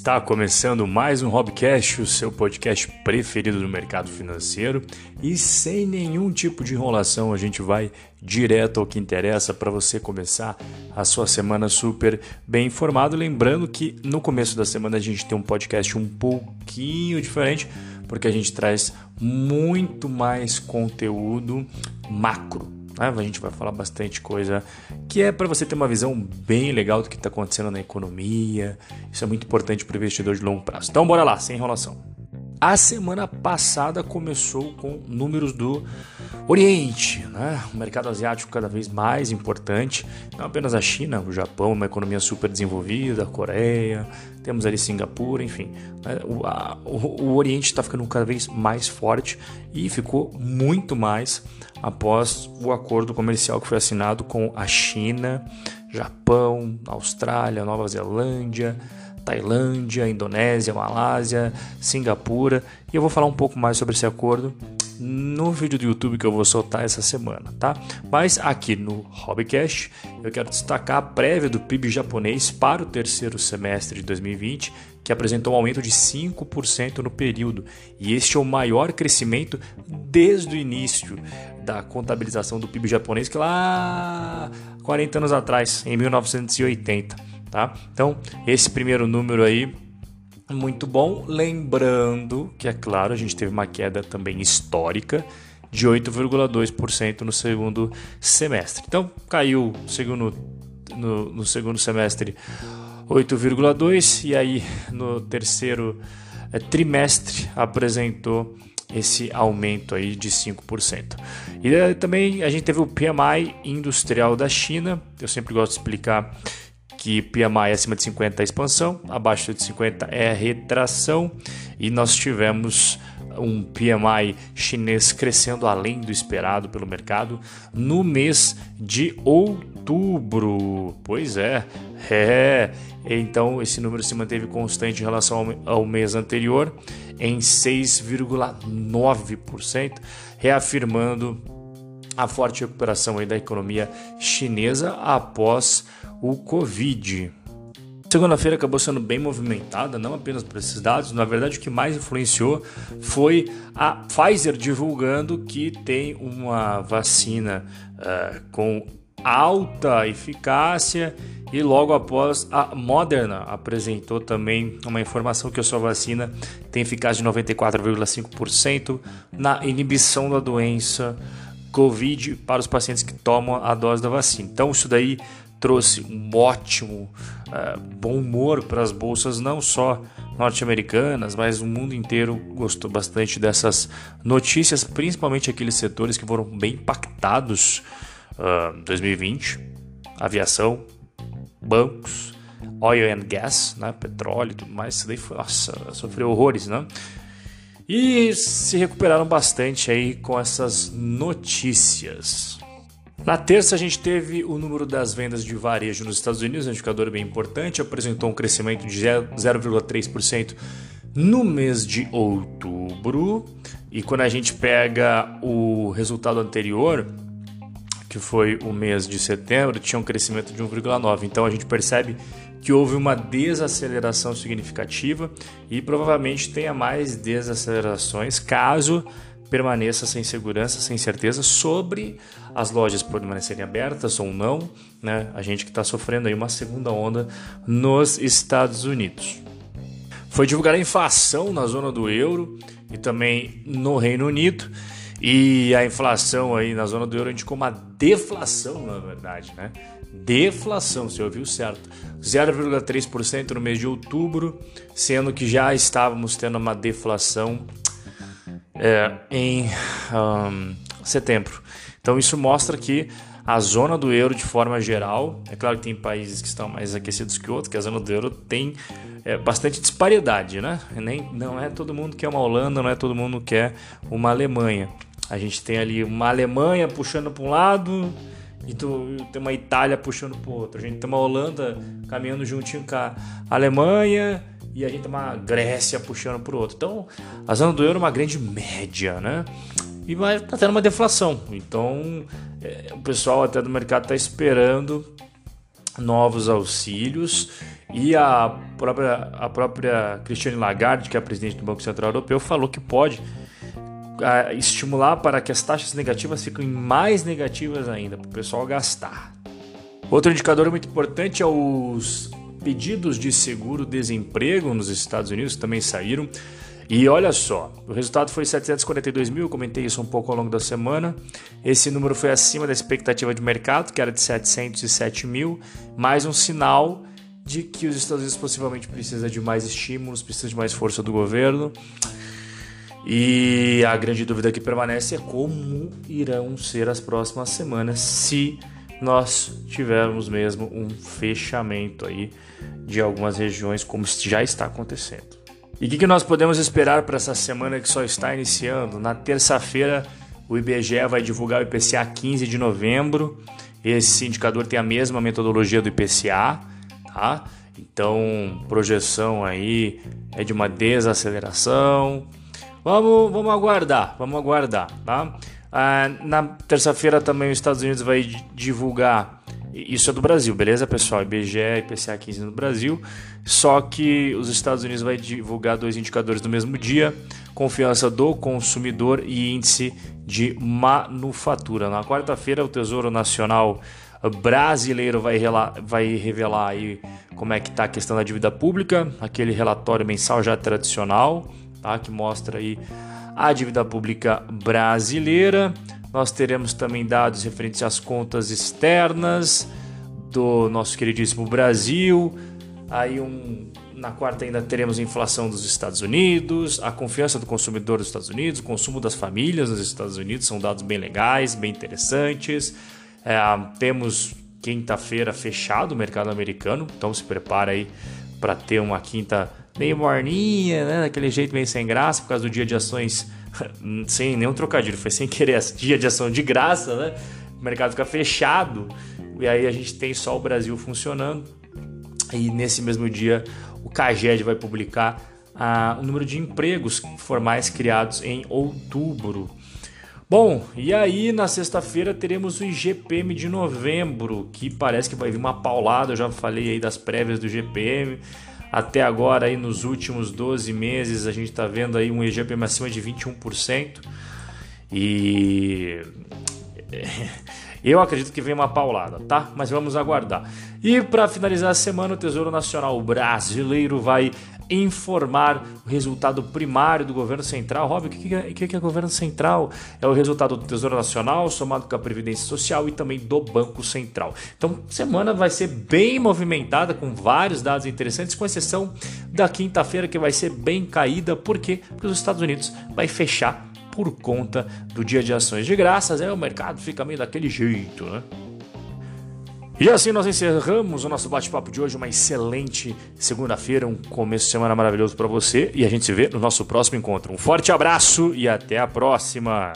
Está começando mais um Hobcast, o seu podcast preferido do mercado financeiro. E sem nenhum tipo de enrolação, a gente vai direto ao que interessa para você começar a sua semana super bem informado. Lembrando que no começo da semana a gente tem um podcast um pouquinho diferente, porque a gente traz muito mais conteúdo macro A gente vai falar bastante coisa que é para você ter uma visão bem legal do que está acontecendo na economia. Isso é muito importante para o investidor de longo prazo. Então, bora lá, sem enrolação. A semana passada começou com números do Oriente, né? o mercado asiático cada vez mais importante, não apenas a China, o Japão, uma economia super desenvolvida, a Coreia, temos ali Singapura, enfim. Né? O, a, o, o Oriente está ficando cada vez mais forte e ficou muito mais após o acordo comercial que foi assinado com a China, Japão, Austrália, Nova Zelândia. Tailândia, Indonésia, Malásia, Singapura. E eu vou falar um pouco mais sobre esse acordo no vídeo do YouTube que eu vou soltar essa semana, tá? Mas aqui no Hobbycast eu quero destacar a prévia do PIB japonês para o terceiro semestre de 2020, que apresentou um aumento de 5% no período. E este é o maior crescimento desde o início da contabilização do PIB japonês, que lá 40 anos atrás, em 1980 tá? Então, esse primeiro número aí muito bom, lembrando que é claro, a gente teve uma queda também histórica de 8,2% no segundo semestre. Então, caiu segundo, no, no segundo semestre 8,2% e aí no terceiro é, trimestre apresentou esse aumento aí de 5%. E é, também a gente teve o PMI industrial da China, eu sempre gosto de explicar que PMI acima de 50 é expansão, abaixo de 50 é retração, e nós tivemos um PMI chinês crescendo além do esperado pelo mercado no mês de outubro. Pois é, é. Então esse número se manteve constante em relação ao mês anterior em 6,9%, reafirmando a forte recuperação da economia chinesa após o Covid. Segunda-feira acabou sendo bem movimentada, não apenas por esses dados, na verdade o que mais influenciou foi a Pfizer divulgando que tem uma vacina uh, com alta eficácia e logo após a Moderna apresentou também uma informação que a sua vacina tem eficácia de 94,5% na inibição da doença Covid para os pacientes que tomam a dose da vacina. Então isso daí trouxe um ótimo uh, bom humor para as bolsas, não só norte-americanas, mas o mundo inteiro gostou bastante dessas notícias, principalmente aqueles setores que foram bem impactados em uh, 2020, aviação, bancos, oil and gas, né, petróleo e tudo mais, isso daí foi, nossa, sofreu horrores, né? E se recuperaram bastante aí com essas notícias. Na terça, a gente teve o número das vendas de varejo nos Estados Unidos, um indicador bem importante, apresentou um crescimento de 0,3% no mês de outubro. E quando a gente pega o resultado anterior, que foi o mês de setembro, tinha um crescimento de 1,9%. Então a gente percebe que houve uma desaceleração significativa e provavelmente tenha mais desacelerações caso permaneça sem segurança, sem certeza sobre as lojas permanecerem abertas ou não, né? A gente que está sofrendo aí uma segunda onda nos Estados Unidos. Foi divulgada a inflação na zona do euro e também no Reino Unido. E a inflação aí na zona do euro indicou uma deflação, na verdade, né? Deflação, você ouviu certo. 0,3% no mês de outubro, sendo que já estávamos tendo uma deflação é, em um, setembro. Então isso mostra que a zona do euro de forma geral, é claro que tem países que estão mais aquecidos que outros, que a zona do euro tem é, bastante disparidade, né? Nem, não é todo mundo que é uma Holanda, não é todo mundo que é uma Alemanha. A gente tem ali uma Alemanha puxando para um lado e tu, tem uma Itália puxando para o outro. A gente tem uma Holanda caminhando juntinho com a Alemanha e a gente tem uma Grécia puxando para o outro. Então, a zona do euro é uma grande média, né? E vai tá tendo uma deflação. Então, é, o pessoal até do mercado está esperando novos auxílios E a própria, a própria Christine Lagarde, que é a presidente do Banco Central Europeu, falou que pode uh, estimular para que as taxas negativas fiquem mais negativas ainda, para o pessoal gastar. Outro indicador muito importante é os pedidos de seguro-desemprego nos Estados Unidos, que também saíram. E olha só, o resultado foi 742 mil, comentei isso um pouco ao longo da semana. Esse número foi acima da expectativa de mercado, que era de 707 mil, mais um sinal de que os Estados Unidos possivelmente precisa de mais estímulos, precisa de mais força do governo. E a grande dúvida que permanece é como irão ser as próximas semanas se nós tivermos mesmo um fechamento aí de algumas regiões, como já está acontecendo. E o que, que nós podemos esperar para essa semana que só está iniciando? Na terça-feira, o IBGE vai divulgar o IPCA 15 de novembro. Esse indicador tem a mesma metodologia do IPCA, tá? Então, projeção aí é de uma desaceleração. Vamos, vamos aguardar, vamos aguardar, tá? Ah, na terça-feira também os Estados Unidos vai divulgar isso é do Brasil, beleza, pessoal? IBGE IPCA 15 no Brasil. Só que os Estados Unidos vai divulgar dois indicadores no mesmo dia: confiança do consumidor e índice de manufatura. Na quarta-feira, o Tesouro Nacional brasileiro vai, vai revelar aí como é que está a questão da dívida pública, aquele relatório mensal já tradicional, tá? que mostra aí a dívida pública brasileira. Nós teremos também dados referentes às contas externas do nosso queridíssimo Brasil. Aí um, na quarta ainda teremos a inflação dos Estados Unidos, a confiança do consumidor dos Estados Unidos, o consumo das famílias nos Estados Unidos, são dados bem legais, bem interessantes. É, temos quinta-feira fechado o mercado americano, então se prepara aí para ter uma quinta meio morninha, né? daquele jeito meio sem graça, por causa do dia de ações sem nenhum trocadilho, foi sem querer, dia de ação de graça, né? O mercado fica fechado e aí a gente tem só o Brasil funcionando. E nesse mesmo dia o CAGED vai publicar ah, o número de empregos formais criados em outubro. Bom, e aí na sexta-feira teremos o IGPM de novembro, que parece que vai vir uma paulada, eu já falei aí das prévias do IGPM. Até agora, aí nos últimos 12 meses, a gente está vendo aí um IGPM acima de 21%. E eu acredito que vem uma paulada, tá? Mas vamos aguardar. E para finalizar a semana, o Tesouro Nacional Brasileiro vai informar o resultado primário do governo central. Rob, o que é, o que é governo central? É o resultado do Tesouro Nacional somado com a Previdência Social e também do Banco Central. Então, semana vai ser bem movimentada com vários dados interessantes, com exceção da quinta-feira que vai ser bem caída. Por quê? Porque os Estados Unidos vai fechar por conta do dia de ações de graças, é o mercado fica meio daquele jeito, né? E assim nós encerramos o nosso bate-papo de hoje. Uma excelente segunda-feira, um começo de semana maravilhoso para você. E a gente se vê no nosso próximo encontro. Um forte abraço e até a próxima!